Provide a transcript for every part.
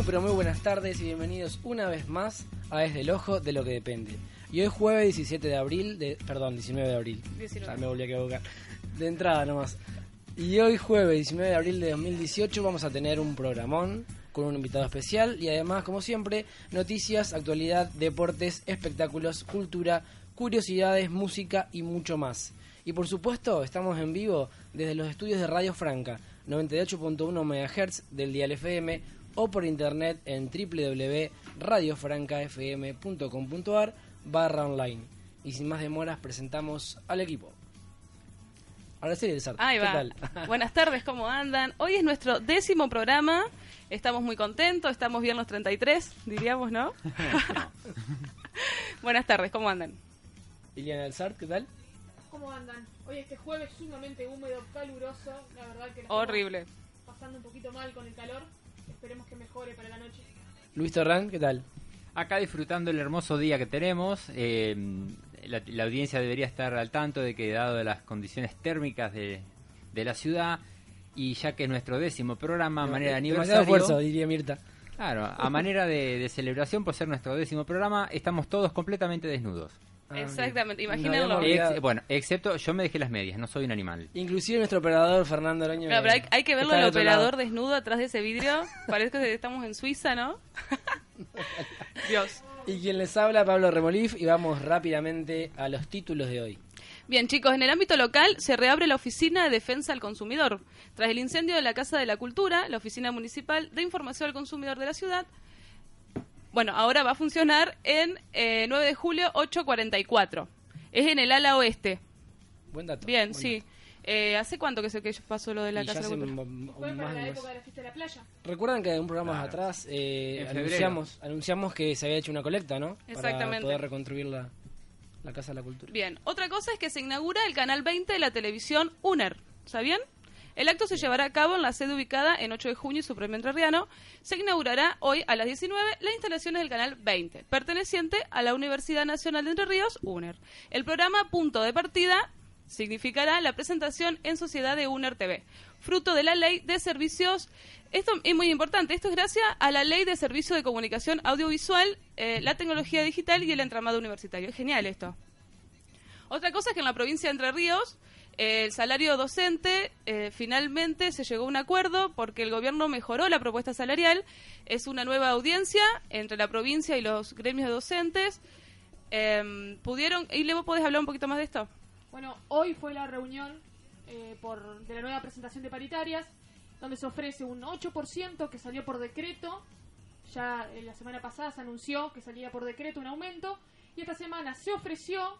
Muy pero muy buenas tardes y bienvenidos una vez más a Desde el Ojo de lo que depende. Y hoy jueves 17 de abril, de, perdón, 19 de abril. 19. Ya me volví a equivocar. De entrada nomás. Y hoy jueves 19 de abril de 2018 vamos a tener un programón con un invitado especial y además, como siempre, noticias, actualidad, deportes, espectáculos, cultura, curiosidades, música y mucho más. Y por supuesto, estamos en vivo desde los estudios de Radio Franca, 98.1 MHz del dial FM o por internet en www.radiofrancafm.com.ar barra online. Y sin más demoras presentamos al equipo. Ahora sí, Elizar, Ahí ¿qué va. tal? Buenas tardes, ¿cómo andan? Hoy es nuestro décimo programa. Estamos muy contentos, estamos bien los 33, diríamos, ¿no? Buenas tardes, ¿cómo andan? Iliana Elzart, ¿qué tal? ¿Cómo andan? Hoy este jueves sumamente húmedo, caluroso, la verdad que Horrible. pasando un poquito mal con el calor. Esperemos que mejore para la noche. Luis Torrán, ¿qué tal? Acá disfrutando el hermoso día que tenemos, eh, la, la audiencia debería estar al tanto de que dado las condiciones térmicas de, de la ciudad y ya que es nuestro décimo programa a manera de aniversario, esfuerzo, diría Mirta. claro, a manera de, de celebración por ser nuestro décimo programa, estamos todos completamente desnudos. Exactamente, imagínenlo. Ex- bueno, excepto yo me dejé las medias, no soy un animal. Inclusive nuestro operador Fernando Araño. Claro, pero hay, hay que verlo otro operador lado. desnudo atrás de ese vidrio. Parece que estamos en Suiza, ¿no? Dios. Y quien les habla, Pablo Remolif, y vamos rápidamente a los títulos de hoy. Bien, chicos, en el ámbito local se reabre la Oficina de Defensa al Consumidor. Tras el incendio de la Casa de la Cultura, la Oficina Municipal de Información al Consumidor de la ciudad, bueno, ahora va a funcionar en eh, 9 de julio 844. Es en el ala oeste. Buen dato. Bien, buen sí. dato. Eh, ¿Hace cuánto que se que pasó lo de la Y Casa de la Cultura? Fue para de la época de la fiesta de la playa. Recuerdan que en un programa Claro. atrás eh, anunciamos, anunciamos que se había hecho una colecta, ¿no? Exactamente. Para poder reconstruir la, la Casa de la Cultura. Bien, otra cosa es que se inaugura el canal 20 de la televisión UNER. ¿Sabían? El acto se llevará a cabo en la sede ubicada en 8 de junio y su premio entrerriano. Se inaugurará hoy a las 19 las instalaciones del canal 20, perteneciente a la Universidad Nacional de Entre Ríos, UNER. El programa Punto de Partida significará la presentación en sociedad de UNER TV, fruto de la ley de servicios. Esto es muy importante, esto es gracias a la ley de servicio de comunicación audiovisual, eh, la tecnología digital y el entramado universitario. Es genial esto. Otra cosa es que en la provincia de Entre Ríos el salario docente eh, finalmente se llegó a un acuerdo porque el gobierno mejoró la propuesta salarial. Es una nueva audiencia entre la provincia y los gremios de docentes. Em, pudieron, y luego podés hablar un poquito más de esto. Bueno, hoy fue la reunión eh, por, de la nueva presentación de paritarias, donde se ofrece un 8% que salió por decreto. Ya eh, la semana pasada se anunció que salía por decreto un aumento. Y esta semana se ofreció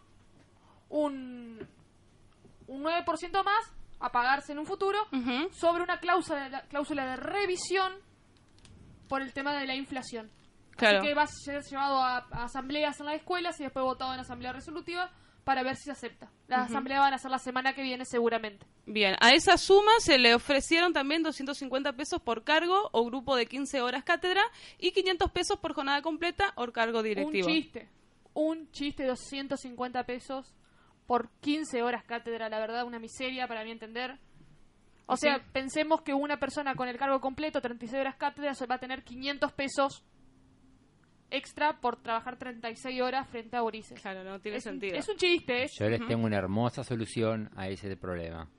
un, un 9% más a pagarse en un futuro Ujú. sobre una cláusula, la cláusula de revisión por el tema de la inflación. Claro. Así que va a ser llevado a, a asambleas en las escuelas y después votado en asamblea resolutiva para ver si se acepta. Las asambleas van a ser la semana que viene seguramente. Bien, a esa suma se le ofrecieron también 250 pesos por cargo o grupo de 15 horas cátedra y 500 pesos por jornada completa o cargo directivo. Un chiste. Un chiste de 250 pesos por 15 horas cátedra. La verdad, una miseria para mi entender. O Sí. sea, pensemos que una persona con el cargo completo, 36 horas cátedra, va a tener 500 pesos extra por trabajar 36 horas frente a Borices. Claro, no tiene es, un, sentido. es un chiste, ¿eh? Yo les tengo una hermosa solución a ese problema.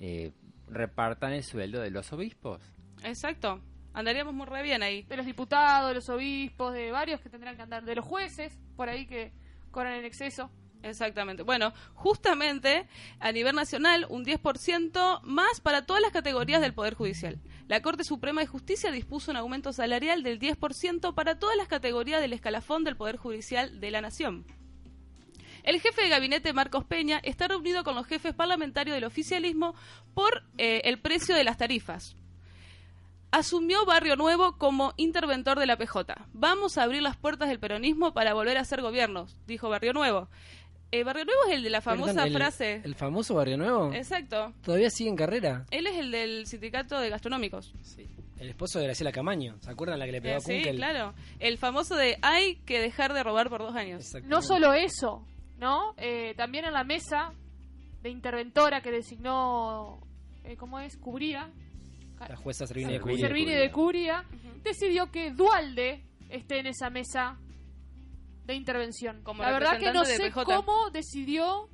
Eh, repartan el sueldo de los obispos. Exacto. Andaríamos muy re bien ahí. de los diputados, de los obispos, de varios que tendrán que andar, de los jueces, por ahí que cobran en exceso. Exactamente. Bueno, justamente a nivel nacional, un 10% más para todas las categorías del Poder Judicial. La Corte Suprema de Justicia dispuso un aumento salarial del 10% para todas las categorías del escalafón del Poder Judicial de la Nación. El jefe de gabinete, Marcos Peña, está reunido con los jefes parlamentarios del oficialismo por eh, el precio de las tarifas. Asumió Barrio Nuevo como interventor de la PJ. Vamos a abrir las puertas del peronismo para volver a ser gobiernos, dijo Barrio Nuevo. Eh, Barrio Nuevo es el de la famosa Perdón, el- frase. ¿El famoso Barrio Nuevo? Exacto. ¿Todavía sigue en carrera? Él es el del sindicato de gastronómicos. Sí. El esposo de Graciela Camaño. ¿Se acuerdan la que le pegó Eh, a sí, Kunkel? claro. El famoso de hay que dejar de robar por dos años. No solo eso, ¿no? Eh, también en la mesa de interventora que designó, eh, ¿cómo es? Cubría, La jueza Servini de Servini. Curia. Servini de Curia, decidió que Dualde esté en esa mesa de intervención. Como la verdad que no sé PJ. cómo decidió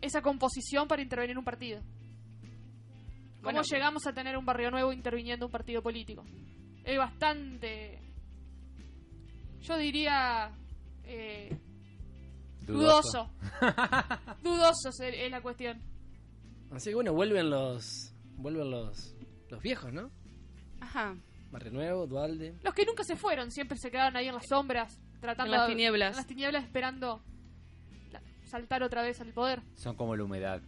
esa composición para intervenir un partido. ¿Cómo Bueno, llegamos a tener un barrio nuevo interviniendo un partido político? Es bastante, yo diría, eh, dudoso. dudoso es, es la cuestión. Así que bueno, vuelven los vuelven los los viejos, ¿no? Ajá. Barrio Nuevo, Dualde. Los que nunca se fueron, siempre se quedaron ahí en las sombras, tratando En las tinieblas. en las tinieblas esperando la- saltar otra vez al poder. Son como la humedad.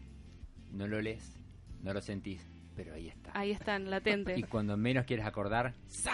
No lo lees, no lo sentís, pero ahí está. Ahí están, Y latente. cuando menos quieres acordar, ¡za!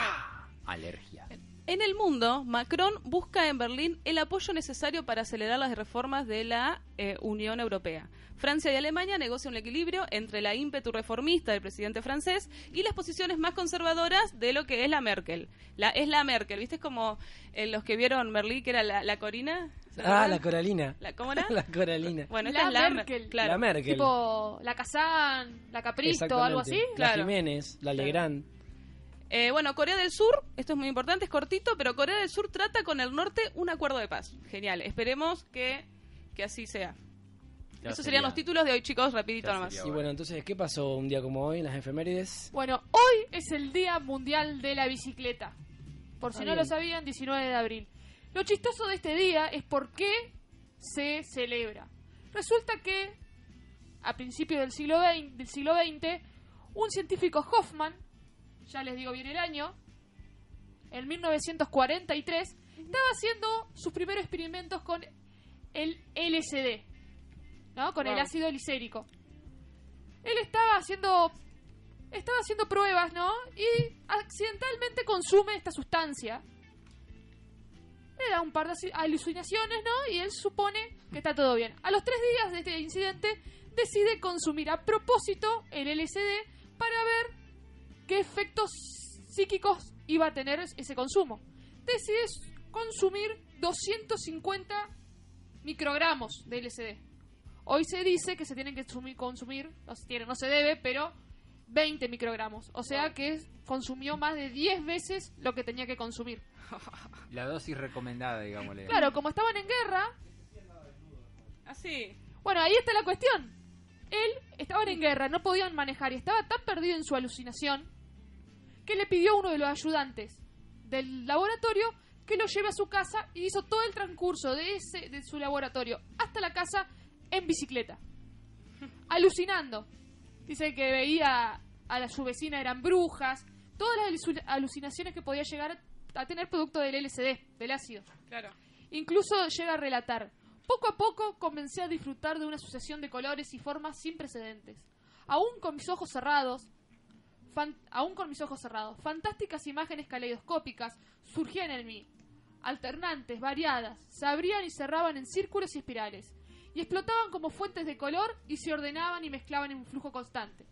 Alergia. En el mundo, Macron busca en Berlín el apoyo necesario para acelerar las reformas de la eh, Unión Europea. Francia y Alemania negocian un equilibrio entre la ímpetu reformista del presidente francés y las posiciones más conservadoras de lo que es la Merkel. La, es la Merkel, ¿viste? Es como eh, los que vieron Merlí, que era la, la Corina. ¿se Ah, la Coralina. La- ¿Cómo era? la Coralina. Bueno, La esta es la Merkel. Mer- Claro. La Merkel. Tipo la Kazán, la Capristo, algo así. Claro. La Jiménez, la Legrand. Eh, bueno, Corea del Sur, esto es muy importante, es cortito, pero Corea del Sur trata con el norte un acuerdo de paz. Genial, esperemos que, que así sea. Ya Esos sería. serían los títulos de hoy, chicos, rapidito Ya nomás. sería. Y bueno, entonces, ¿qué pasó un día como hoy en las efemérides? Bueno, hoy es el Día Mundial de la Bicicleta. Por si Ah, no bien. lo sabían, 19 de abril. Lo chistoso de este día es por qué se celebra. Resulta que a principios del siglo XX, del siglo XX un científico Hoffman, ya les digo bien el año, en 1943, estaba haciendo sus primeros experimentos con el LSD, ¿no? Con el ácido lisérico. Él estaba haciendo estaba haciendo pruebas, ¿no? Y accidentalmente consume esta sustancia. Le da un par de aci- alucinaciones, ¿no? Y él supone que está todo bien. A los tres días de este incidente, decide consumir a propósito el LSD para ver qué efectos psíquicos iba a tener ese consumo. Decide s- consumir 250 microgramos de LSD. Hoy se dice que se tienen que sumi- consumir, no se, tiene, no se debe, pero 20 microgramos. O sea que consumió más de 10 veces lo que tenía que consumir. La dosis recomendada, digámosle. Claro, como estaban en guerra, Así. bueno, ahí está la cuestión. Él estaban en guerra, no podían manejar y estaba tan perdido en su alucinación que le pidió a uno de los ayudantes del laboratorio que lo lleve a su casa y hizo todo el transcurso de ese de su laboratorio hasta la casa en bicicleta. Alucinando. Dice que veía a la, su vecina eran brujas, todas las alucin- alucinaciones que podía llegar a tener producto del LSD, del ácido. Claro. Incluso llega a relatar, poco a poco comencé a disfrutar de una sucesión de colores y formas sin precedentes. Aún con mis ojos cerrados, fan- aún con mis ojos cerrados, fantásticas imágenes caleidoscópicas surgían en mí, alternantes, variadas, se abrían y cerraban en círculos y espirales, y explotaban como fuentes de color y se ordenaban y mezclaban en un flujo constante.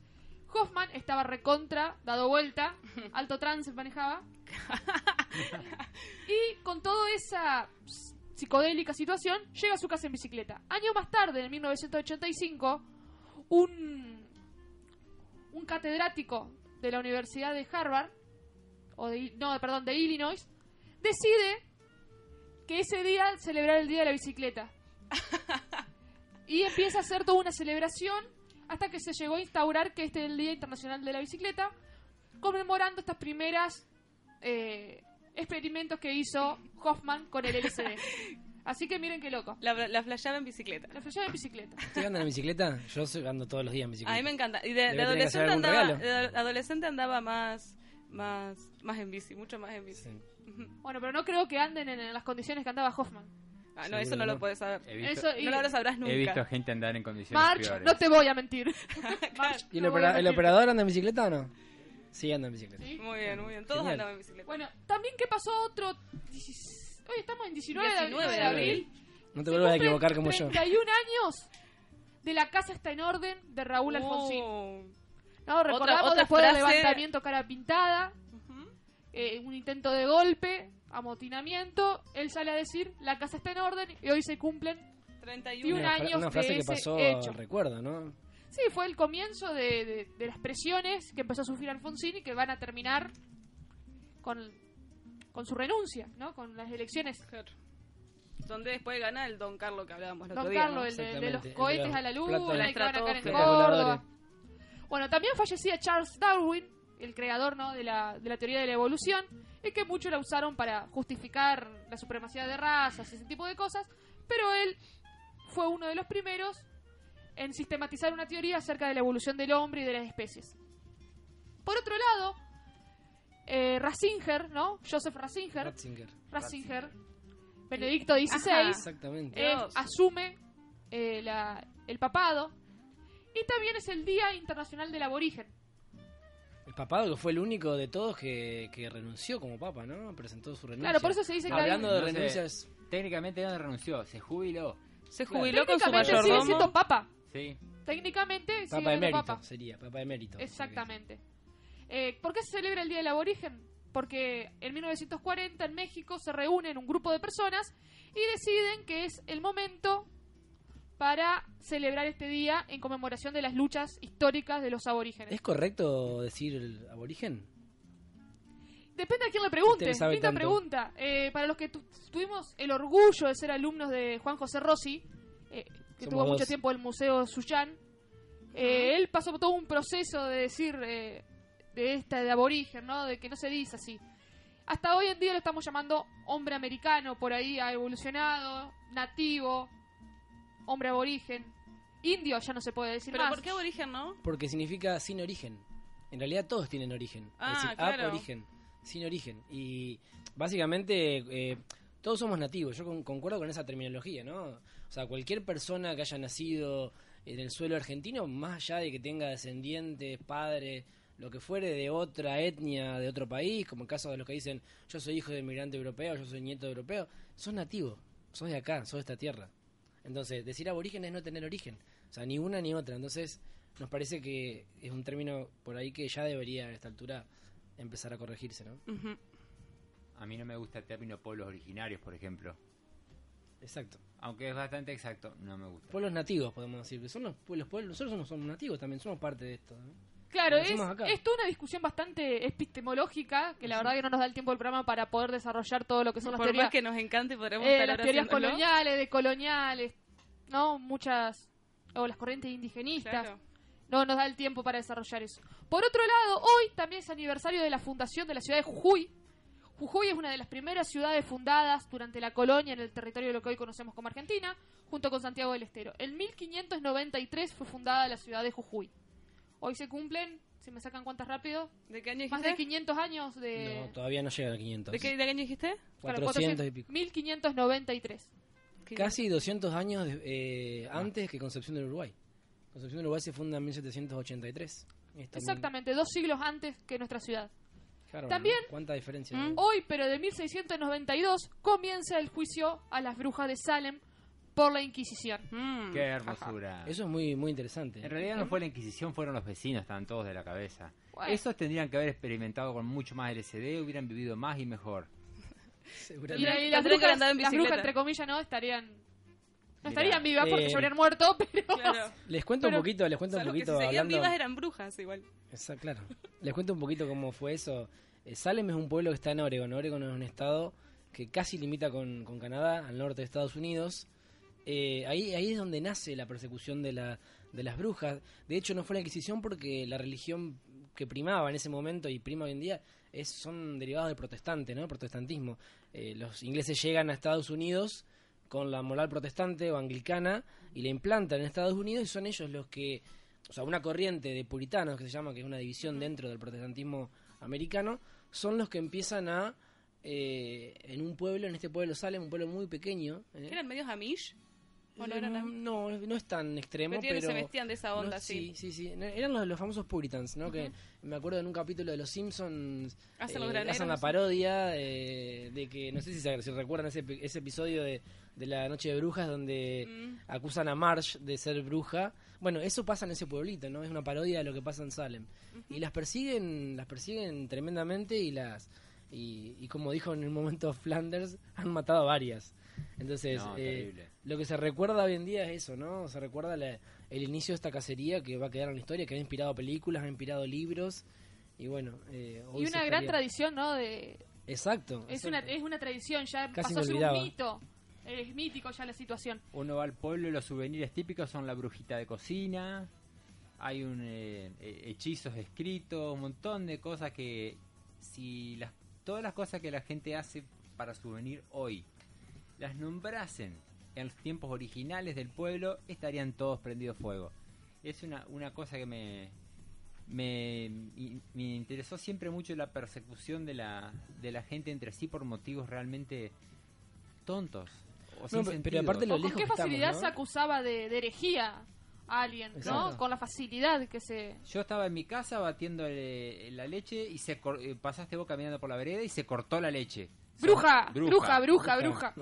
Hoffman estaba recontra, dado vuelta, alto trance manejaba, y con toda esa ps- psicodélica situación, llega a su casa en bicicleta. Años más tarde, en 1985, un, un catedrático de la Universidad de Harvard, o de, no, perdón, de Illinois, decide que ese día celebrar el Día de la Bicicleta. y empieza a hacer toda una celebración hasta que se llegó a instaurar que este es el Día Internacional de la Bicicleta, conmemorando estas primeras eh, experimentos que hizo Hoffman con el LSD. Así que miren qué loco. La, la flasheaba en bicicleta. La flashaba en bicicleta. ¿Ustedes andan en bicicleta? Yo soy- ando todos los días en bicicleta. A mí me encanta. Y de, de adolescente andaba, de adolescente andaba más, más, más en bici, mucho más en bici. Sí. Bueno, pero no creo que anden en, en las condiciones que andaba Hoffman. Ah, no, eso no lo puedes saber. Visto, Eso y- No lo sabrás nunca. he visto gente andar en condiciones March, peores. no te voy a mentir. March, ¿Y el, no opera- el mentir. operador anda en bicicleta o no? Sí, anda en bicicleta. Sí. Muy bien, muy bien. Todos Genial. andaban en bicicleta. Bueno, también que pasó otro... Hoy estamos en 19, de abril- 19 de abril. No te vuelvas a equivocar como yo. 31 años de la casa está en orden de Raúl Alfonsín. Uh, No, recordamos otra después del levantamiento cara pintada, eh, un intento de golpe, amotinamiento, él sale a decir, la casa está en orden y hoy se cumplen 31 un Una, años una frase de que ese pasó hecho. al recuerdo, ¿no? Sí, fue el comienzo de, de- de las presiones que empezó a sufrir Alfonsín y que van a terminar con, con su renuncia, ¿no? Con las elecciones. Claro. Donde después gana el Don Carlos que hablábamos el otro Don día. Carlos, ¿no? el de, de los el cohetes a la luna, y que van a caer en Córdoba. Bueno, también fallecía Charles Darwin, el creador ¿no? de, la, de la teoría de la evolución, y que muchos la usaron para justificar la supremacía de razas y ese tipo de cosas, pero él fue uno de los primeros en sistematizar una teoría acerca de la evolución del hombre y de las especies. Por otro lado, eh, Ratzinger, ¿no? Joseph Ratzinger, Ratzinger. Ratzinger, Benedicto XVI, Ajá. Exactamente. eh, asume eh, la- el papado. Y también es el Día Internacional del Aborigen. El papado que fue el único de todos que, que renunció como papa, ¿no? Presentó su renuncia. Claro, por eso se dice que Hablando hay... de No sé, renuncias, Técnicamente no renunció, se jubiló. Se Claro. jubiló con su Técnicamente sigue mayordomo. siendo papa. Sí. Técnicamente sigue papa siendo emérito papa. sería, papa emérito. Exactamente. Eh, ¿Por qué se celebra el Día del Aborigen? Porque en 1940 en México se reúnen un grupo de personas y deciden que es el momento para celebrar este día en conmemoración de las luchas históricas de los aborígenes. ¿Es correcto decir el aborigen? Depende a quién le pregunte. Linda pregunta. Eh, para los que tu- tuvimos el orgullo de ser alumnos de Juan José Rossi, eh, que Somos tuvo mucho dos. tiempo en el Museo Suyán, eh, él pasó por todo un proceso de decir eh, de esta de aborigen, ¿no? De que no se dice así. Hasta hoy en día lo estamos llamando hombre americano, por ahí ha evolucionado, nativo, hombre aborigen, indio ya no se puede decir Pero más. ¿por qué aborigen, no? Porque significa sin origen. En realidad todos tienen origen. Ah, es decir, claro. aborigen, sin origen. Y básicamente eh, todos somos nativos. Yo con- concuerdo con esa terminología, ¿no? O sea, cualquier persona que haya nacido en el suelo argentino, más allá de que tenga descendientes, padres, lo que fuere de otra etnia, de otro país, como el caso de los que dicen yo soy hijo de inmigrante europeo, yo soy nieto de europeo, sos nativo, sos de acá, sos de esta tierra. Entonces, decir aborigen es no tener origen. O sea, ni una ni otra. Entonces, nos parece que es un término por ahí que ya debería a esta altura empezar a corregirse, ¿no? A mí no me gusta el término pueblos originarios, por ejemplo. Exacto. Aunque es bastante exacto, no me gusta. Pueblos nativos, podemos decir. que Son los pueblos, pueblos nosotros no somos nativos también, somos parte de esto. ¿no? Claro, es, es toda una discusión bastante epistemológica, que la verdad que no nos da el tiempo del programa para poder desarrollar todo lo que son las Por teorías, más que nos encante, podremos eh, las teorías haciéndolo. coloniales, decoloniales, ¿no? Muchas, o las corrientes indigenistas. Claro. No nos da el tiempo para desarrollar eso. Por otro lado, hoy también es aniversario de la fundación de la ciudad de Jujuy. Jujuy es una de las primeras ciudades fundadas durante la colonia en el territorio de lo que hoy conocemos como Argentina, junto con Santiago del Estero. En 1593 fue fundada la ciudad de Jujuy. Hoy se cumplen, si me sacan cuentas rápido, ¿De qué año más dijiste? de 500 años de... No, todavía no llega a 500. ¿De qué, de qué año dijiste? claro, 400 y pico. 1593. ¿Qué- Casi 200 años de- eh, antes que Concepción del Uruguay. Concepción del Uruguay se funda en 1783. Está muy- Exactamente, dos siglos antes que nuestra ciudad. Claro, También- ¿no? ¿Cuánta diferencia? Mm. Hoy, pero de 1692, comienza el juicio a las brujas de Salem por la Inquisición. Mm. Qué hermosura. Eso es muy, muy interesante. En realidad no fue la Inquisición, fueron los vecinos, estaban todos de la cabeza. Bueno. Esos tendrían que haber experimentado con mucho más LSD, hubieran vivido más y mejor. Y, Seguramente. y las, Tendrían que brujas, las brujas, entre comillas, no estarían. No Mirá, estarían vivas porque eh, se habrían muerto, pero. Claro. Les cuento Pero- un poquito, les cuento un Salvo que si poquito seguían hablando. vivas eran brujas igual. Esa- claro. Les cuento un poquito cómo fue eso. Eh, Salem es un pueblo que está en Oregon. Oregon es un estado que casi limita con, con Canadá, al norte de Estados Unidos. Eh, ahí, ahí es donde nace la persecución de, la, de las brujas. De hecho, no fue la Inquisición porque la religión que primaba en ese momento y prima hoy en día es, son derivados del protestante, ¿no? Protestantismo. Eh, los ingleses llegan a Estados Unidos con la moral protestante o anglicana y la implantan en Estados Unidos y son ellos los que, o sea, una corriente de puritanos que se llama, que es una división dentro del protestantismo americano, son los que empiezan a, eh, en un pueblo, en este pueblo Salem, un pueblo muy pequeño. ¿eh? ¿Eran medios Amish? ¿O no eran no, no es tan extremo, Pero pero... se vestían de esa onda, no, sí. Sí, sí, sí. Eran los, los famosos Puritans, ¿no? Que me acuerdo en un capítulo de Los Simpsons Hacen los graneros, hacen la parodia eh, de que, no sé si, se, si recuerdan ese, ese episodio de, de la Noche de Brujas donde Mm. acusan a Marge de ser bruja. Bueno, eso pasa en ese pueblito, ¿no? Es una parodia de lo que pasa en Salem. Y las persiguen, las persiguen tremendamente y las... Y, y como dijo en un momento Flanders, han matado a varias. Entonces, No, eh, lo que se recuerda hoy en día es eso, ¿no? Se recuerda la- el inicio de esta cacería que va a quedar en la historia, que ha inspirado películas, ha inspirado libros. Y bueno, eh, hoy Y una gran estaría- tradición, ¿no? De, Exacto. es, una, es una tradición, ya Casi pasó a ser un mito. Es mítico ya la situación. Uno va al pueblo y los souvenirs típicos son la brujita de cocina, hay un eh, eh, hechizos escritos, un montón de cosas que si las todas las cosas que la gente hace para souvenir hoy las nombrasen en los tiempos originales del pueblo estarían todos prendidos fuego. Es una, una cosa que me me, me interesó siempre mucho la persecución de la, de la gente entre sí por motivos realmente tontos. O sin pero- pero aparte lo O con qué estamos, facilidad ¿no? se acusaba de, de herejía a alguien, ¿no? Con la facilidad que se... Yo estaba en mi casa batiendo el- la leche y se cor- eh, pasaste vos caminando por la vereda y se cortó la leche. ¡Bruja! ¡Bruja, bruja, bruja!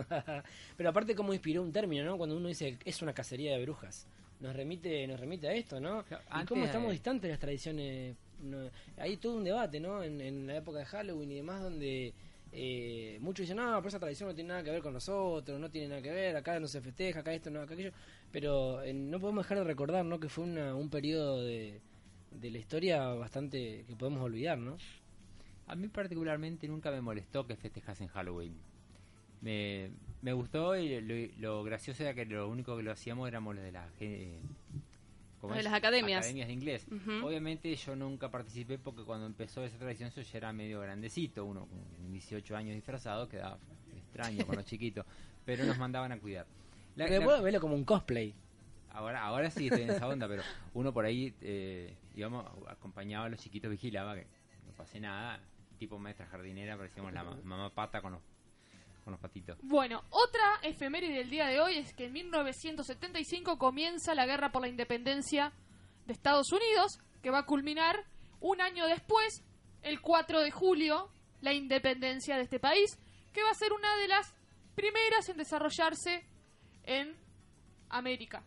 Pero aparte cómo inspiró un término, ¿no? Cuando uno dice es una cacería de brujas. Nos remite, nos remite a esto, ¿no? Y cómo estamos distantes de las tradiciones. no- hay todo un debate, ¿no? En, en la época de Halloween y demás, donde eh, muchos dicen, no, pero esa tradición no tiene nada que ver con nosotros, no tiene nada que ver, acá no se festeja, acá esto, no, acá aquello. Pero eh, no podemos dejar de recordar, ¿no? Que fue una- un periodo de, de la historia bastante que podemos olvidar, ¿no? A mí particularmente nunca me molestó que festejasen Halloween. Me, me gustó y lo, lo gracioso era que lo único que lo hacíamos éramos los de las eh, ¿cómo Los de es? las academias. academias de inglés. Obviamente yo nunca participé porque cuando empezó esa tradición yo ya era medio grandecito, uno con 18 años disfrazado, quedaba extraño con los chiquitos, pero nos mandaban a cuidar. La- Pero la- puedo verlo como un cosplay. Ahora, ahora sí estoy en esa onda, pero uno por ahí, eh, digamos, acompañaba a los chiquitos, vigilaba que no pase nada. Tipo maestra jardinera, parecíamos la ma- mamá pata con los, con los patitos. Bueno, otra efeméride del día de hoy es que en 1975 comienza la guerra por la independencia de Estados Unidos, que va a culminar un año después, el 4 de julio, la independencia de este país, que va a ser una de las primeras en desarrollarse en América,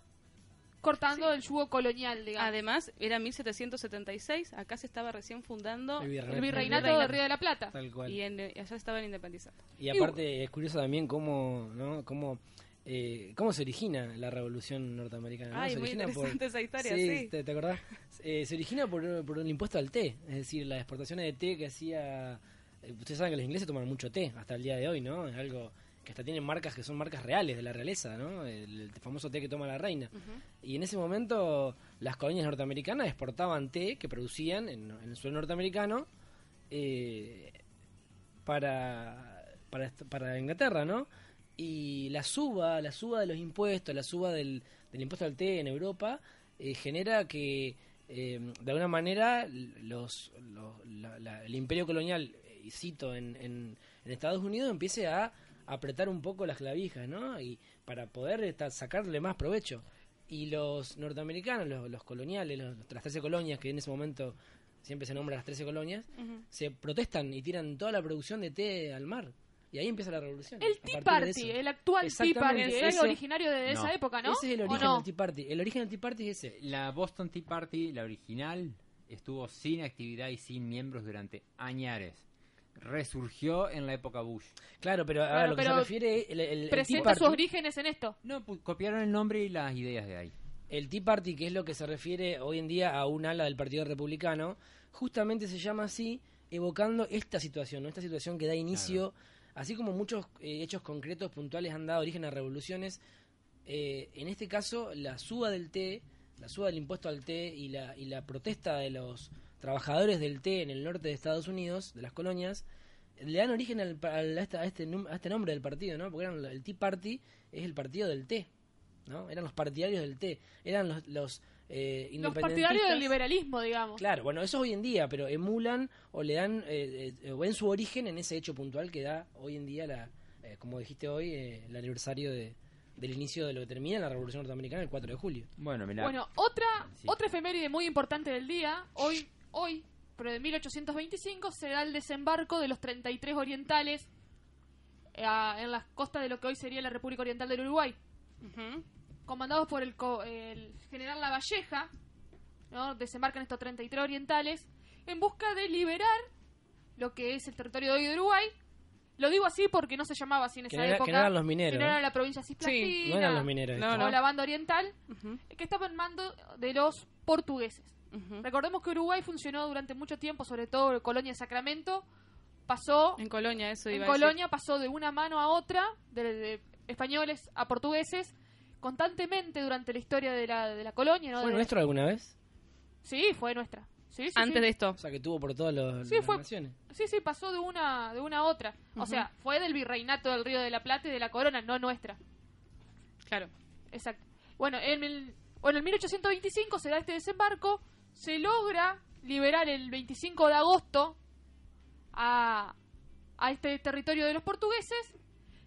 cortando el yugo colonial, digamos. Además, era 1776, acá se estaba recién fundando El virreinato. el virreinato de Río de la Plata. Tal cual. y en- allá se estaban independizando. Y aparte es curioso también cómo, ¿no? Cómo, eh, cómo se origina la revolución norteamericana. ¿no? Ay, se muy origina interesante esa historia, sí. sí. ¿te, te acordás? Eh, se origina por, por el impuesto al té, es decir, las exportaciones de té que hacía... eh, ustedes saben que los ingleses toman mucho té hasta el día de hoy, ¿no? Es algo que hasta tienen marcas que son marcas reales de la realeza, ¿no? El, el famoso té que toma la reina. Y en ese momento las colonias norteamericanas exportaban té que producían en, en el suelo norteamericano eh, para, para, para Inglaterra, ¿no? Y la suba, la suba de los impuestos, la suba del, del impuesto al té en Europa, eh, genera que, eh, de alguna manera, los, los- la- la- el imperio colonial, eh, y cito, en, en, en Estados Unidos empiece a apretar un poco las clavijas, ¿no? Y para poder esta- sacarle más provecho. Y los norteamericanos, los, los coloniales, los- las 13 colonias, que en ese momento siempre se nombran las 13 colonias, se protestan y tiran toda la producción de té al mar. Y ahí empieza la revolución. El Tea Party, el actual Tea Party, es ese- originario de No. esa época, ¿no? Ese es el ¿O origen no? del Tea Party. El origen del Tea Party es ese. La Boston Tea Party, la original, estuvo sin actividad y sin miembros durante añares. Resurgió en la época Bush. Claro, pero a Claro, lo que se refiere el, el- el Tea Presenta sus Party. orígenes en esto. No, copiaron el nombre y las ideas de ahí. El Tea Party, que es lo que se refiere hoy en día a un ala del Partido Republicano, justamente se llama así, evocando esta situación, ¿no? esta situación que da inicio, así como muchos eh, hechos concretos, puntuales han dado origen a revoluciones, eh, en este caso la suba del té, la suba del impuesto al té y la, y la protesta de los trabajadores del té en el norte de Estados Unidos, de las colonias, le dan origen al, al- a, esta- a este, a este nombre del partido, ¿no? Porque eran, el Tea Party es el partido del té, ¿no? Eran los partidarios del té, eran los, los eh, Los partidarios del liberalismo, digamos. Claro, bueno, eso hoy en día, pero emulan o le dan, eh, eh, o ven su origen en ese hecho puntual que da hoy en día, la, eh, como dijiste hoy, eh, el aniversario de, del inicio de lo que termina la Revolución Norteamericana el 4 de julio. Bueno, mira. Bueno, otra, Sí. otra efeméride muy importante del día, hoy, hoy, pero de 1825, se da el desembarco de los 33 orientales eh, a- en las costas de lo que hoy sería la República Oriental del Uruguay, Ujú. comandados por el, co- el general Lavalleja, ¿no? desembarcan estos 33 orientales en busca de liberar lo que es el territorio de hoy de Uruguay Lo digo así porque no se llamaba así en Que esa era- época. que no eran los mineros. Que no era la provincia Cisplatina. No eran los mineros. No, o la banda oriental, que estaba en mando de los portugueses. Recordemos que Uruguay funcionó durante mucho tiempo, sobre todo Colonia de Sacramento, pasó En Colonia, eso en iba decir. Colonia pasó de una mano a otra, de, de españoles a portugueses, constantemente durante la historia de la, de la colonia. ¿no? ¿Fue De- nuestro alguna vez? Sí, fue nuestra. Sí, sí, Antes sí. de esto. O sea, que tuvo por todas los- Sí, las fue- naciones. Sí, sí, pasó de una, de una a otra. O sea, fue del virreinato del Río de la Plata y de la Corona, no nuestra. Claro. Exacto. Bueno, en el, bueno, en 1825 se da este desembarco, se logra liberar el 25 de agosto a, a este territorio de los portugueses.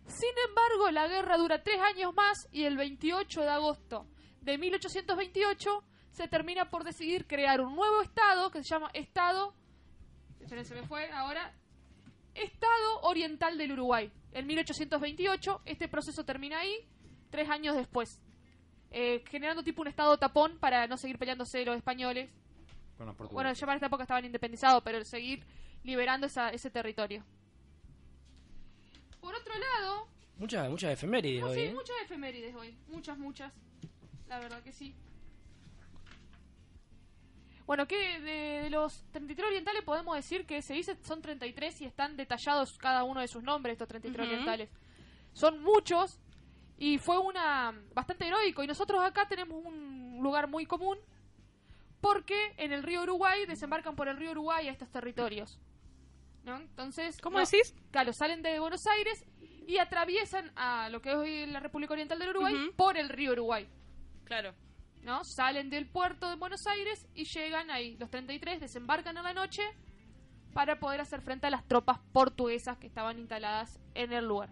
Sin embargo, la guerra dura tres años más y el 28 de agosto de 1828 se termina por decidir crear un nuevo estado que se llama Estado. ahora. Estado Oriental del Uruguay. En 1828, este proceso termina ahí, tres años después. Eh, generando tipo un estado tapón para no seguir peleándose los españoles. Con los portugueses. Bueno, ya para esta época estaban independizados, pero seguir liberando esa- ese territorio. Por otro lado, Muchas, muchas efemérides hoy. sí, ¿eh? muchas efemérides hoy. Muchas, muchas. La verdad que sí. Bueno, que de, de los 33 orientales podemos decir que se dice son 33 y están detallados cada uno de sus nombres, estos 33 Ujú. orientales. Son muchos y fue una bastante heroico. Y nosotros acá tenemos un lugar muy común porque en el río Uruguay desembarcan por el río Uruguay a estos territorios. ¿No? Entonces, ¿Cómo no- decís? Claro, salen de Buenos Aires y atraviesan a lo que es hoy la República Oriental del Uruguay por el río Uruguay. Claro. ¿no? Salen del puerto de Buenos Aires y llegan ahí. Los 33 desembarcan en la noche para poder hacer frente a las tropas portuguesas que estaban instaladas en el lugar.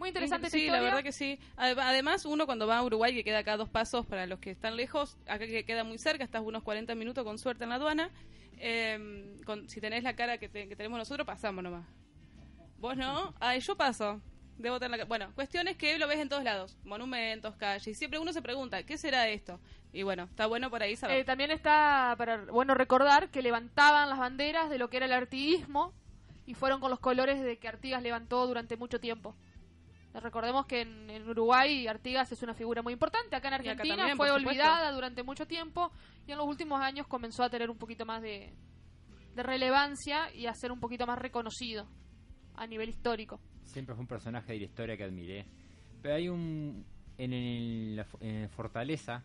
Muy interesante esta Sí, la verdad que sí. Ade- Además, uno cuando va a Uruguay, que queda acá dos pasos para los que están lejos, acá que queda muy cerca, estás unos 40 minutos con suerte en la aduana. eh, con, si tenés la cara que, te- que tenemos nosotros, pasamos nomás. Vos no, ay, yo paso. Debo tener la Bueno, cuestiones que lo ves en todos lados: monumentos, calles. Y siempre uno se pregunta, ¿qué será esto? Y bueno, está bueno por ahí saber. Eh, también está para bueno recordar que levantaban las banderas de lo que era el artiguismo y fueron con los colores de que Artigas levantó durante mucho tiempo. Recordemos que en, en Uruguay Artigas es una figura muy importante. Acá en acá Argentina también, fue olvidada durante mucho tiempo y en los últimos años comenzó a tener un poquito más de, de relevancia y a ser un poquito más reconocido a nivel histórico. Siempre fue un personaje de la historia que admiré. Pero hay un. En, el- la, en Fortaleza.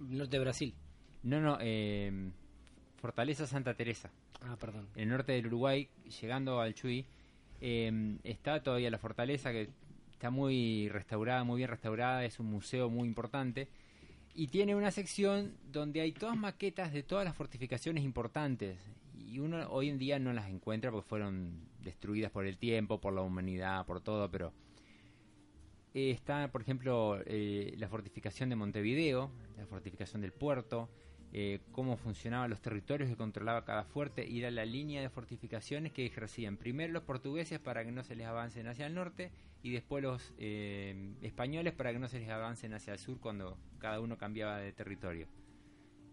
Norte de Brasil. No, no. eh, Fortaleza Santa Teresa. Ah, perdón. En el norte del Uruguay, llegando al Chuy. Eh, está todavía la fortaleza que está muy restaurada, muy bien restaurada. Es un museo muy importante. Y tiene una sección donde hay todas maquetas de todas las fortificaciones importantes. Y uno hoy en día no las encuentra porque fueron destruidas por el tiempo, por la humanidad, por todo, pero eh, está, por ejemplo, eh, la fortificación de Montevideo, la fortificación del puerto, eh, cómo funcionaban los territorios que controlaba cada fuerte, y era la línea de fortificaciones que ejercían primero los portugueses para que no se les avancen hacia el norte y después los eh, españoles para que no se les avancen hacia el sur cuando cada uno cambiaba de territorio.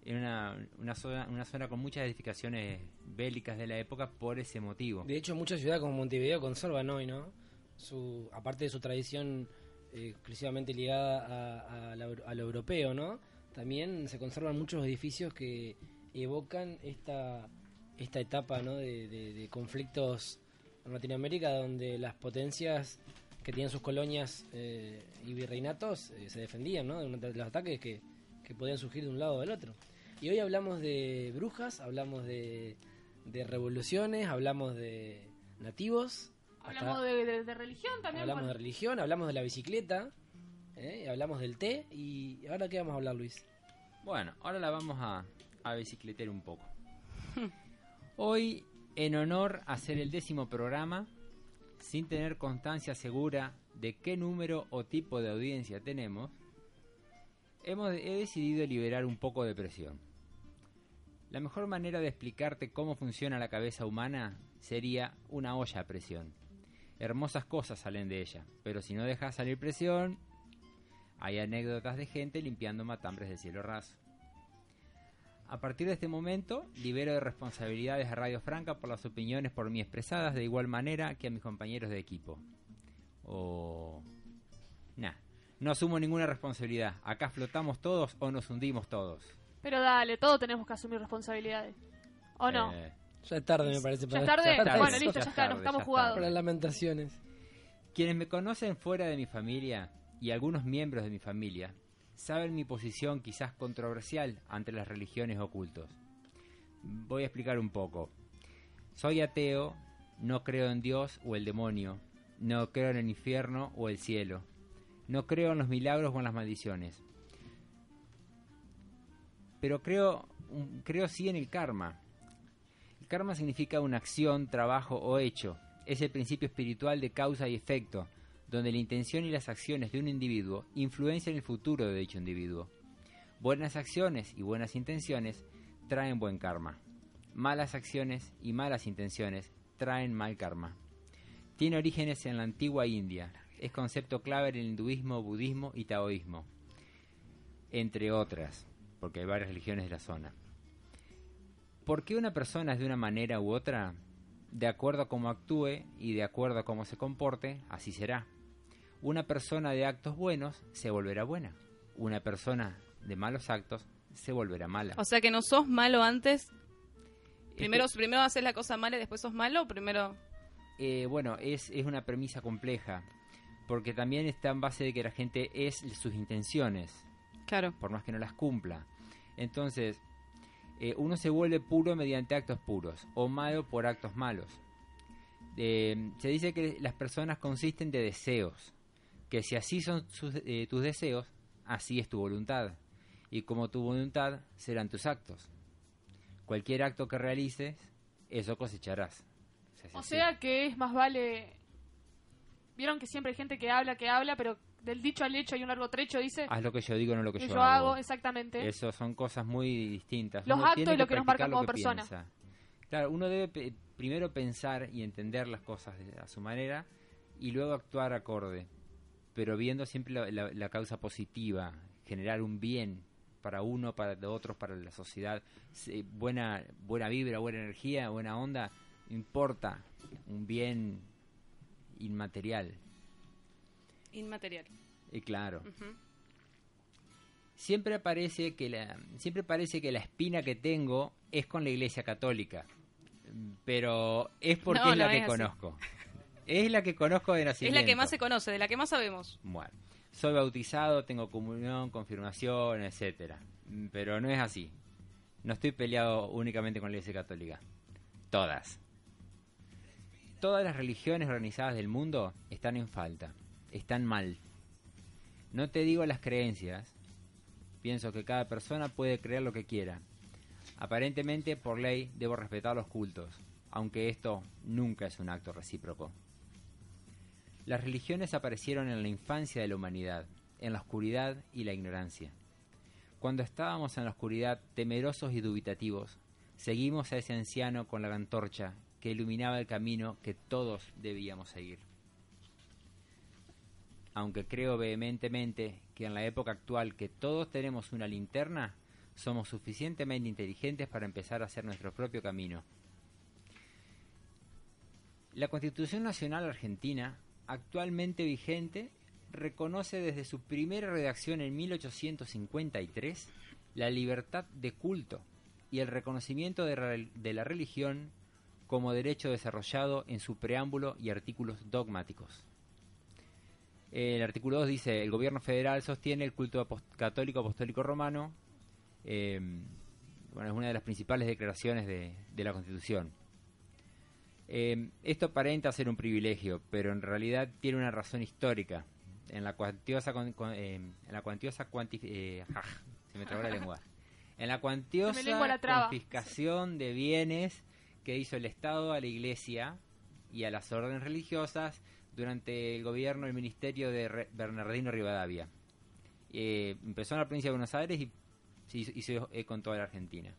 Era una, una, zona, una zona con muchas edificaciones bélicas de la época por ese motivo. De hecho, muchas ciudades como Montevideo conservan hoy, ¿no? Su, aparte de su tradición eh, exclusivamente ligada a, a a lo europeo, ¿no? También se conservan muchos edificios que evocan esta, esta etapa, ¿no? De, de- de conflictos en Latinoamérica donde las potencias que tienen sus colonias eh, y virreinatos eh, se defendían, ¿no? De, los ataques que, que podían surgir de un lado o del otro. Y hoy hablamos de brujas, hablamos de, de revoluciones, hablamos de nativos, Hablamos de, de- de religión también. hablamos de religión, hablamos de la bicicleta, ¿eh? hablamos del té y ahora qué vamos a hablar, Luis. Bueno, ahora la vamos a, a bicicletear un poco. Hoy, en honor a hacer el décimo programa, sin tener constancia segura de qué número o tipo de audiencia tenemos, hemos, he decidido liberar un poco de presión. La mejor manera de explicarte cómo funciona la cabeza humana sería una olla a presión. Hermosas cosas salen de ella, pero si no dejas salir presión, hay anécdotas de gente limpiando matambres del cielo raso. A partir de este momento, libero de responsabilidades a Radio Franca por las opiniones por mí expresadas de igual manera que a mis compañeros de equipo. O... Nah, no asumo ninguna responsabilidad. Acá flotamos todos o nos hundimos todos. Pero dale, todos tenemos que asumir responsabilidades. ¿O no? Eh, Ya es tarde, me parece. ¿Ya es para- tarde? tarde, Bueno, listo, ya está, nos estamos jugados. para las lamentaciones. Quienes me conocen fuera de mi familia y algunos miembros de mi familia saben mi posición quizás controversial ante las religiones ocultos. Voy a explicar un poco. Soy ateo, no creo en Dios o el demonio, no creo en el infierno o el cielo, no creo en los milagros o en las maldiciones. Pero creo, creo sí en el karma. El karma significa una acción, trabajo o hecho. Es el principio espiritual de causa y efecto, donde la intención y las acciones de un individuo influencian el futuro de dicho individuo. Buenas acciones y buenas intenciones traen buen karma. Malas acciones y malas intenciones traen mal karma. Tiene orígenes en la antigua India. Es concepto clave en el hinduismo, budismo y taoísmo, entre otras, porque hay varias religiones de la zona. ¿Por qué una persona es de una manera u otra? De acuerdo a cómo actúe y de acuerdo a cómo se comporte, así será. Una persona de actos buenos se volverá buena. Una persona de malos actos se volverá mala. O sea que no sos malo antes. Este- Primero, primero haces la cosa mala y después sos malo o primero. Eh, bueno, es, es una premisa compleja, porque también está en base de que la gente es sus intenciones, Claro. por más que no las cumpla. Entonces, eh, uno se vuelve puro mediante actos puros, o malo por actos malos. Eh, se dice que las personas consisten de deseos, que si así son sus- eh, tus deseos, así es tu voluntad, y como tu voluntad serán tus actos. Cualquier acto que realices, eso cosecharás. sea, O sea que es más vale. Vieron que siempre hay gente que habla, que habla, pero del dicho al hecho hay un largo trecho, dice. haz lo que yo digo, no lo que que yo, yo hago, exactamente. Eso son cosas muy distintas. Los Uno actos y lo que nos lo como persona. piensa. Claro, uno debe pe- primero pensar y entender las cosas de- a su manera y luego actuar acorde, pero viendo siempre la, la- la causa positiva, generar un bien para uno, para los otros, para la sociedad, buena buena vibra, buena energía, buena onda, importa un bien inmaterial. Inmaterial. Claro. Siempre parece que la siempre parece que la espina que tengo es con la iglesia católica pero es porque No, es la no que es conozco es la que conozco de Es nacimiento la que más se conoce, de la que más sabemos. bueno soy bautizado tengo comunión confirmación etcétera. Pero no es así. No estoy peleado únicamente con la iglesia católica. Todas. Todas las religiones organizadas del mundo están en falta. Están mal. No te digo las creencias. Pienso que cada persona puede creer lo que quiera. Aparentemente, por ley, debo respetar los cultos, aunque esto nunca es un acto recíproco. Las religiones aparecieron en la infancia de la humanidad, en la oscuridad y la ignorancia. Cuando estábamos en la oscuridad, temerosos y dubitativos, seguimos a ese anciano con la antorcha que iluminaba el camino que todos debíamos seguir aunque creo vehementemente que en la época actual que todos tenemos una linterna, somos suficientemente inteligentes para empezar a hacer nuestro propio camino. La Constitución Nacional Argentina, actualmente vigente, reconoce desde su primera redacción en 1853 la libertad de culto y el reconocimiento de, de la religión como derecho desarrollado en su preámbulo y artículos dogmáticos. El artículo 2 dice, el gobierno federal sostiene el culto católico apostólico romano. eh, bueno, es una de las principales declaraciones de, de la Constitución. Eh, esto aparenta ser un privilegio, pero en realidad tiene una razón histórica. En la cuantiosa, con- con- eh, en la cuantiosa cuanti- eh, se me trabó la lengua. En la cuantiosa la confiscación de bienes que hizo el Estado a la Iglesia y a las órdenes religiosas durante el gobierno del ministerio de Re- Bernardino Rivadavia. Eh, empezó en la provincia de Buenos Aires y se hizo, hizo eco en toda la Argentina.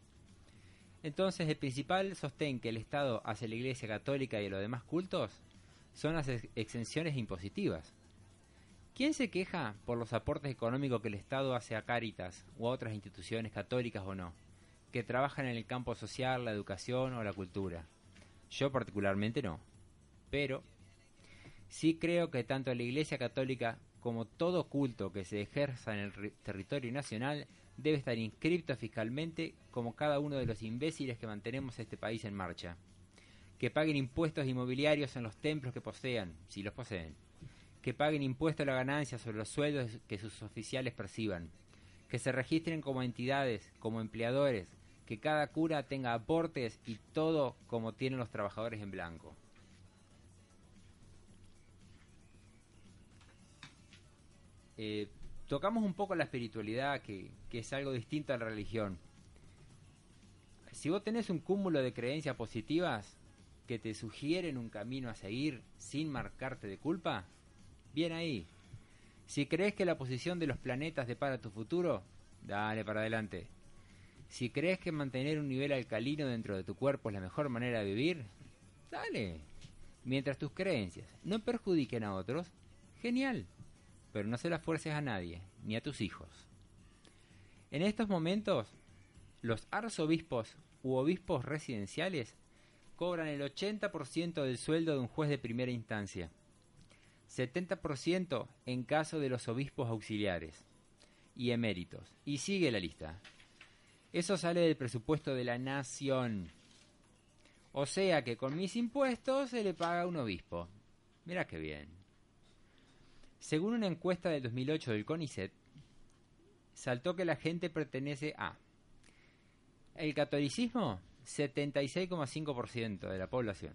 Entonces, el principal sostén que el Estado hace a la Iglesia Católica y a los demás cultos son las ex- exenciones impositivas. ¿Quién se queja por los aportes económicos que el Estado hace a Cáritas o a otras instituciones católicas o no? que trabajan en el campo social, la educación o la cultura. Yo particularmente no. Pero sí creo que tanto la Iglesia Católica como todo culto que se ejerza en el territorio nacional debe estar inscripto fiscalmente como cada uno de los imbéciles que mantenemos este país en marcha. Que paguen impuestos inmobiliarios en los templos que posean, si los poseen. Que paguen impuestos a la ganancia sobre los sueldos que sus oficiales perciban. Que se registren como entidades, como empleadores. Que cada cura tenga aportes y todo como tienen los trabajadores en blanco. Eh, tocamos un poco la espiritualidad, que, es algo distinto a la religión. Si vos tenés un cúmulo de creencias positivas que te sugieren un camino a seguir sin marcarte de culpa, bien ahí. Si crees que la posición de los planetas depara tu futuro, dale para adelante. Si crees que mantener un nivel alcalino dentro de tu cuerpo es la mejor manera de vivir, dale. Mientras tus creencias no perjudiquen a otros, genial pero no se las fuerces a nadie, ni a tus hijos. En estos momentos, los arzobispos u obispos residenciales cobran el 80% del sueldo de un juez de primera instancia, 70% en caso de los obispos auxiliares y eméritos, y sigue la lista. Eso sale del presupuesto de la nación. O sea que con mis impuestos se le paga un obispo. Mira qué bien. Según una encuesta del 2008 del CONICET, saltó que la gente pertenece a el catolicismo, 76,5% de la población.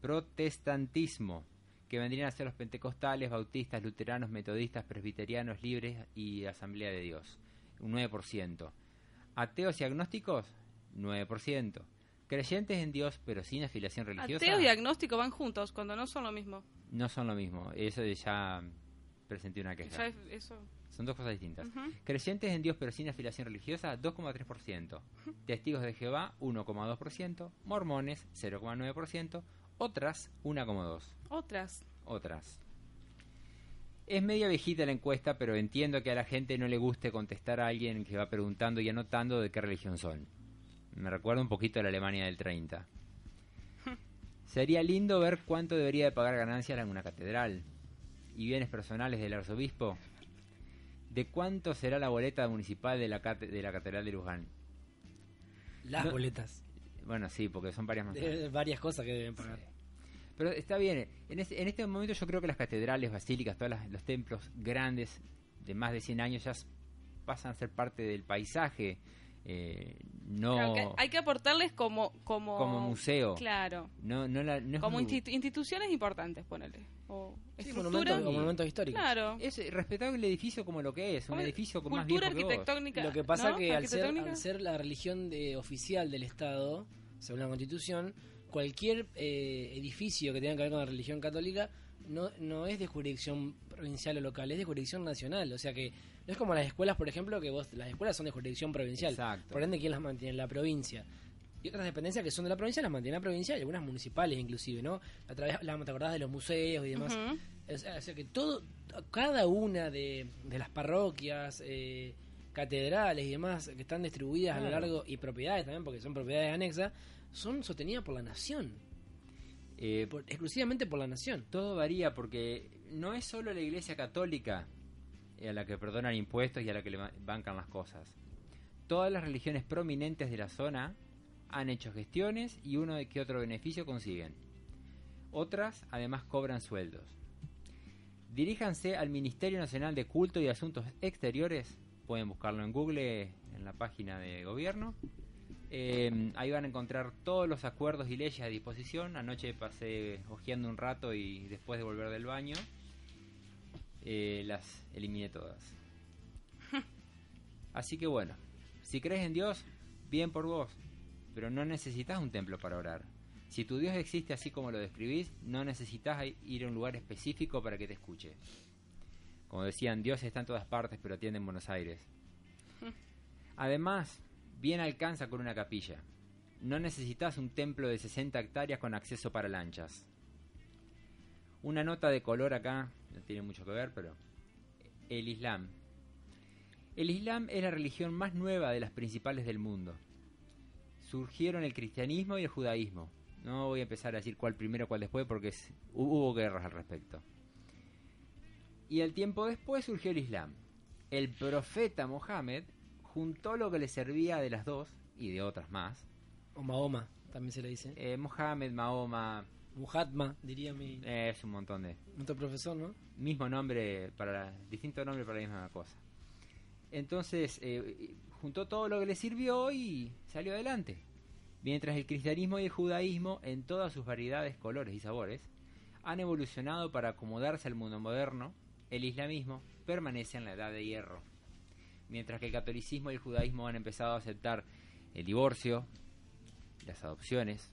protestantismo, que vendrían a ser los pentecostales, bautistas, luteranos, metodistas, presbiterianos, libres y Asamblea de Dios, un 9%. Ateos y agnósticos, 9%. Creyentes en Dios pero sin afiliación religiosa. Ateos y agnósticos van juntos cuando no son lo mismo. No son lo mismo. Eso ya presenté una queja. Son dos cosas distintas. Creyentes en Dios pero sin afiliación religiosa, 2,3%. Testigos de Jehová, 1,2%. Mormones, 0,9%. Otras, 1,2%. Otras. Otras. Es media viejita la encuesta, pero entiendo que a la gente no le guste contestar a alguien que va preguntando y anotando de qué religión son. Me recuerda un poquito a la Alemania del 30. Sería lindo ver cuánto debería de pagar ganancias en una catedral y bienes personales del arzobispo. ¿De cuánto será la boleta municipal de la, de la Catedral de Luján? Las boletas. Bueno, sí, porque son varias más. varias cosas que deben pagar. Pero está bien, en este, en este momento yo creo que las catedrales, basílicas, todos los templos grandes de más de 100 años ya pasan a ser parte del paisaje eh, no hay que aportarles como como como museo. Claro. No no, como instituciones importantes ponerle o sí, monumento, histórico claro. Es respetable el edificio como lo que es un edificio con más viejo arquitectónica lo que pasa que al ser, la religión de, oficial del estado según la constitución cualquier eh, edificio que tenga que ver con la religión católica no, no es de jurisdicción provincial o local, es de jurisdicción nacional. O sea que no es como las escuelas, por ejemplo, que vos las escuelas son de jurisdicción provincial. Por ende, ¿quién las mantiene? La provincia. Y otras dependencias que son de la provincia las mantiene la provincia y algunas municipales inclusive, ¿no? A través, la, ¿te acordás de los museos y demás? o, sea, que todo, cada una de, de las parroquias, eh, catedrales y demás que están distribuidas a lo largo, y propiedades también, porque son propiedades anexas, son sostenidas por la nación. Eh, exclusivamente por la nación. Todo varía porque no es solo la Iglesia Católica a la que perdonan impuestos y a la que le bancan las cosas. Todas las religiones prominentes de la zona han hecho gestiones y uno de que otro beneficio consiguen. Otras además cobran sueldos. Diríjanse al Ministerio Nacional de Culto y Asuntos Exteriores, pueden buscarlo en Google en la página de gobierno, Em, ahí van a encontrar todos los acuerdos y leyes a disposición. Anoche pasé hojeando un rato y después de volver del baño eh, las eliminé todas. Así que bueno, si crees en Dios, bien por vos, pero no necesitas un templo para orar. Si tu Dios existe así como lo describís, no necesitas ir a un lugar específico para que te escuche. Como decían, Dios está en todas partes, pero atiende en Buenos Aires. Además, bien alcanza con una capilla. No necesitas un templo de 60 hectáreas con acceso para lanchas. Una nota de color acá, no tiene mucho que ver, pero el Islam. El Islam es la religión más nueva de las principales del mundo. Surgieron el cristianismo y el judaísmo. No voy a empezar a decir cuál primero, cuál después, porque es- hubo guerras al respecto. Y el tiempo después surgió el Islam. El profeta Mohammed juntó lo que le servía de las dos y de otras más. O Mahoma, también se le dice. Eh, Mohammed, Mahoma, Muhatma, diría mi eh, es un montón de... nuestro profesor, ¿no? mismo nombre para distinto nombre para la misma cosa. Entonces eh, juntó todo lo que le sirvió y salió adelante. Mientras el cristianismo y el judaísmo, en todas sus variedades, colores y sabores, han evolucionado para acomodarse al mundo moderno, el islamismo permanece en la edad de hierro. Mientras que el catolicismo y el judaísmo han empezado a aceptar el divorcio, las adopciones,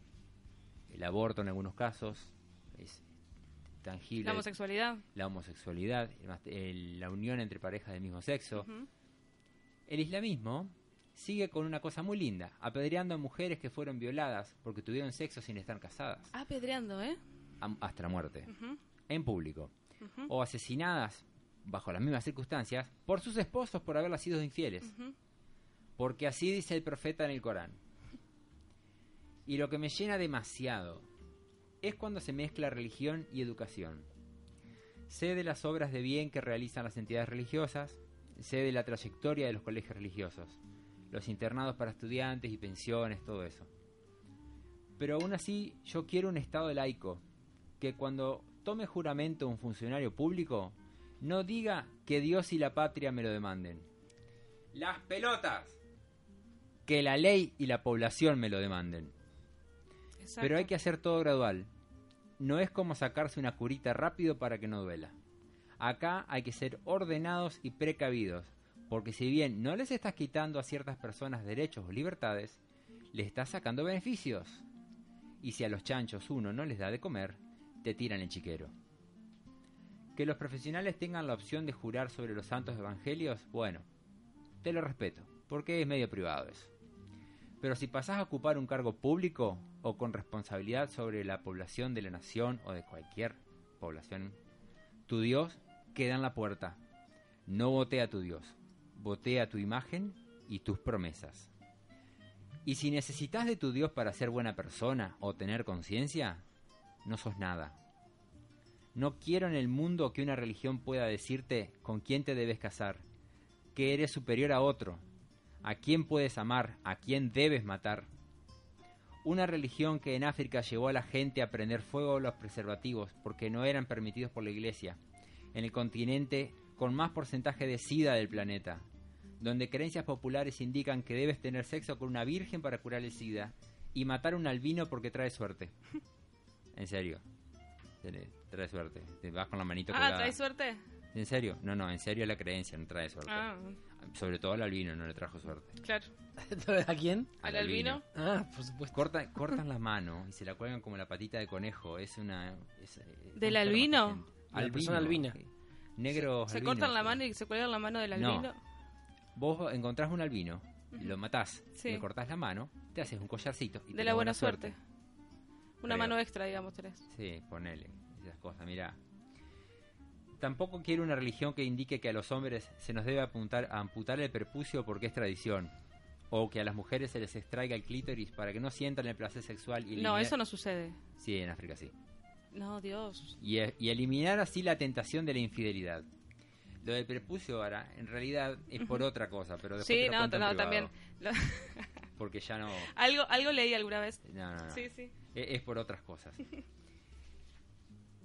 el aborto en algunos casos, es tangible. La homosexualidad. la homosexualidad, el la unión entre parejas del mismo sexo. El islamismo sigue con una cosa muy linda, apedreando a mujeres que fueron violadas porque tuvieron sexo sin estar casadas, Ah, pedreando, ¿eh? hasta la muerte, en público, o asesinadas bajo las mismas circunstancias por sus esposos por haberlas sido infieles, porque así dice el profeta en el Corán. Y lo que me llena demasiado es cuando se mezcla religión y educación. Sé de las obras de bien que realizan las entidades religiosas, sé de la trayectoria de los colegios religiosos, los internados para estudiantes y pensiones, todo eso. Pero aún así yo quiero un Estado laico, que cuando tome juramento un funcionario público, no diga que Dios y la patria me lo demanden. Las pelotas. Que la ley y la población me lo demanden. Pero hay que hacer todo gradual. No es como sacarse una curita rápido para que no duela. Acá hay que ser ordenados y precavidos, porque si bien no les estás quitando a ciertas personas derechos o libertades, les estás sacando beneficios. Y si a los chanchos uno no les da de comer, te tiran el chiquero. Que los profesionales tengan la opción de jurar sobre los santos evangelios, bueno, te lo respeto, porque es medio privado eso. Pero si pasás a ocupar un cargo público o con responsabilidad sobre la población de la nación o de cualquier población, tu Dios queda en la puerta. No voté a tu Dios, voté a tu imagen y tus promesas. Y si necesitas de tu Dios para ser buena persona o tener conciencia, no sos nada. No quiero en el mundo que una religión pueda decirte con quién te debes casar, que eres superior a otro, a quién puedes amar, a quién debes matar. Una religión que en África llevó a la gente a prender fuego a los preservativos porque no eran permitidos por la iglesia, en el continente con más porcentaje de sida del planeta, donde creencias populares indican que debes tener sexo con una virgen para curar el sida y matar a un albino porque trae suerte. En serio. Trae suerte. Te vas con la manito Ah, colgada. ¿traes suerte? ¿En serio? No, no, en serio la creencia no trae suerte. Ah, Sobre todo al albino no le trajo suerte. claro. ¿A quién? ¿Al albino? Ah, por supuesto. Corta- cortan la mano y se la cuelgan como la patita de conejo. Es una. es- es ¿Del albino? la persona albina. Negro. Se cortan la mano y se cuelgan la mano del No. albino. Vos encontrás un albino, lo matás, Sí. le cortás la mano, te haces un collarcito. Y De la buena suerte. Una mano extra, digamos, tenés. Sí, ponele esas cosas, mirá. Tampoco quiero una religión que indique que a los hombres se nos debe apuntar, amputar el prepucio porque es tradición. O que a las mujeres se les extraiga el clítoris para que no sientan el placer sexual. Y No, eso no sucede. Sí, en África sí. No, Dios. Y, e- y eliminar así la tentación de la infidelidad. Lo del prepucio ahora, en realidad, es por otra cosa, pero después Sí, te lo no, no, también. Lo- Porque ya no... algo, algo leí alguna vez. No, no, no. Sí, sí. E- Es por otras cosas.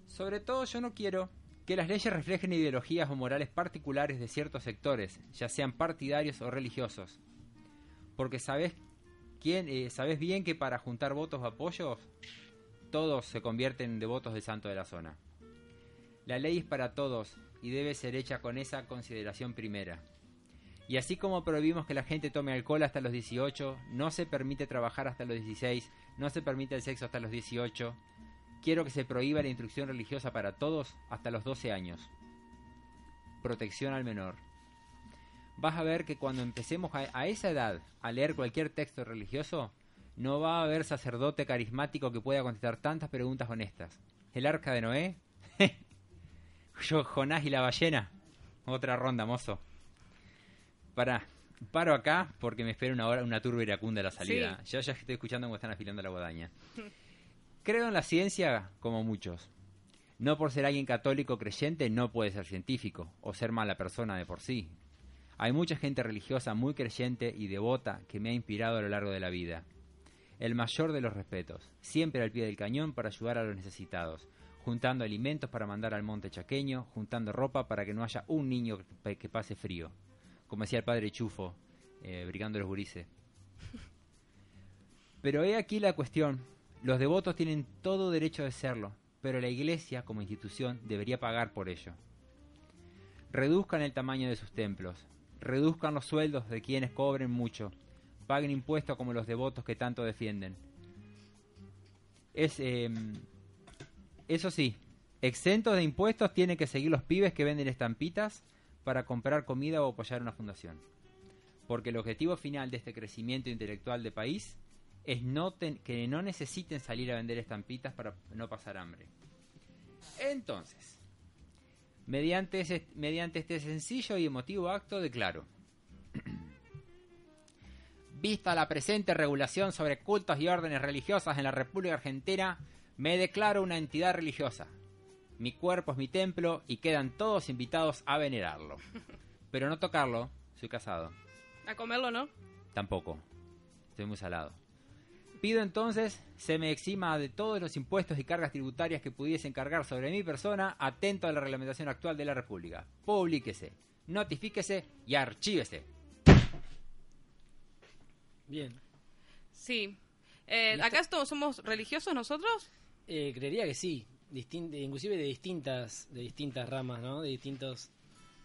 Sobre todo yo no quiero que las leyes reflejen ideologías o morales particulares de ciertos sectores, ya sean partidarios o religiosos. Porque sabes quién, eh, sabes bien que para juntar votos o apoyos, todos se convierten en devotos del santo de la zona. La ley es para todos y debe ser hecha con esa consideración primera. Y así como prohibimos que la gente tome alcohol hasta los 18, no se permite trabajar hasta los 16, no se permite el sexo hasta los 18, quiero que se prohíba la instrucción religiosa para todos hasta los 12 años. Protección al menor. Vas a ver que cuando empecemos a, a esa edad a leer cualquier texto religioso, no va a haber sacerdote carismático que pueda contestar tantas preguntas honestas. ¿El arca de Noé? Yo, Jonás y la ballena. Otra ronda, mozo. Para, paro acá porque me espera una hora, una turba iracunda la salida. Yo ya estoy escuchando cómo están afilando la guadaña. Creo en la ciencia como muchos. No por ser alguien católico creyente no puede ser científico o ser mala persona de por sí. Hay mucha gente religiosa muy creyente y devota que me ha inspirado a lo largo de la vida. El mayor de los respetos, siempre al pie del cañón para ayudar a los necesitados, juntando alimentos para mandar al monte chaqueño, juntando ropa para que no haya un niño que, pase frío, como decía el padre Chufo, eh, brigando los gurises. Pero he aquí la cuestión, los devotos tienen todo derecho de serlo, pero la iglesia como institución debería pagar por ello. Reduzcan el tamaño de sus templos, reduzcan los sueldos de quienes cobren mucho, paguen impuestos como los devotos que tanto defienden. Es, eh, eso sí, exentos de impuestos tienen que seguir los pibes que venden estampitas para comprar comida o apoyar una fundación. Porque el objetivo final de este crecimiento intelectual de país es no que no necesiten salir a vender estampitas para no pasar hambre. Entonces, mediante, ese, mediante este sencillo y emotivo acto declaro, vista la presente regulación sobre cultos y órdenes religiosas en la República Argentina, me declaro una entidad religiosa. Mi cuerpo es mi templo y quedan todos invitados a venerarlo. Pero no tocarlo, soy casado. A comerlo, ¿no? Tampoco. Estoy muy salado. Pido entonces se me exima de todos los impuestos y cargas tributarias que pudiesen cargar sobre mi persona, atento a la reglamentación actual de la República. Publíquese, notifíquese y archívese. Bien. Sí. Eh, ¿Acá todos somos religiosos nosotros? Eh, creería que sí. Distin inclusive de distintas, de distintas ramas, ¿no? De distintos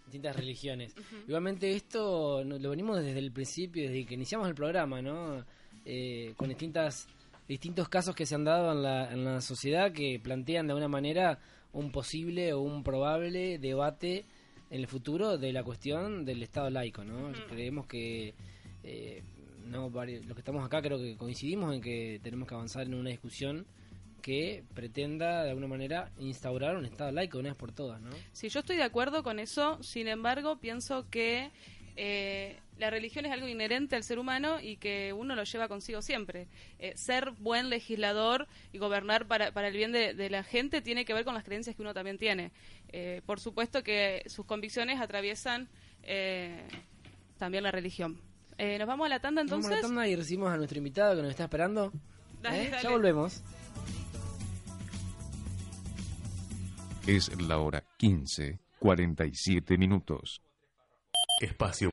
distintas religiones. Igualmente esto lo venimos desde el principio, desde que iniciamos el programa, ¿no? Eh, con distintas distintos casos que se han dado en la, en la sociedad que plantean de alguna manera un posible o un probable debate en el futuro de la cuestión del Estado laico, ¿no? Creemos que eh, no los que estamos acá creo que coincidimos en que tenemos que avanzar en una discusión que pretenda de alguna manera instaurar un Estado laico una vez por todas, ¿no? Sí, yo estoy de acuerdo con eso, sin embargo pienso que eh, la religión es algo inherente al ser humano y que uno lo lleva consigo siempre. Eh, ser buen legislador y gobernar para, para el bien de, la gente tiene que ver con las creencias que uno también tiene. Eh, por supuesto que sus convicciones atraviesan también la religión. nos vamos a la tanda entonces. Vamos a la tanda y recibimos a nuestro invitado que nos está esperando. Ya volvemos. Es la hora 15, 47 minutos. Espacio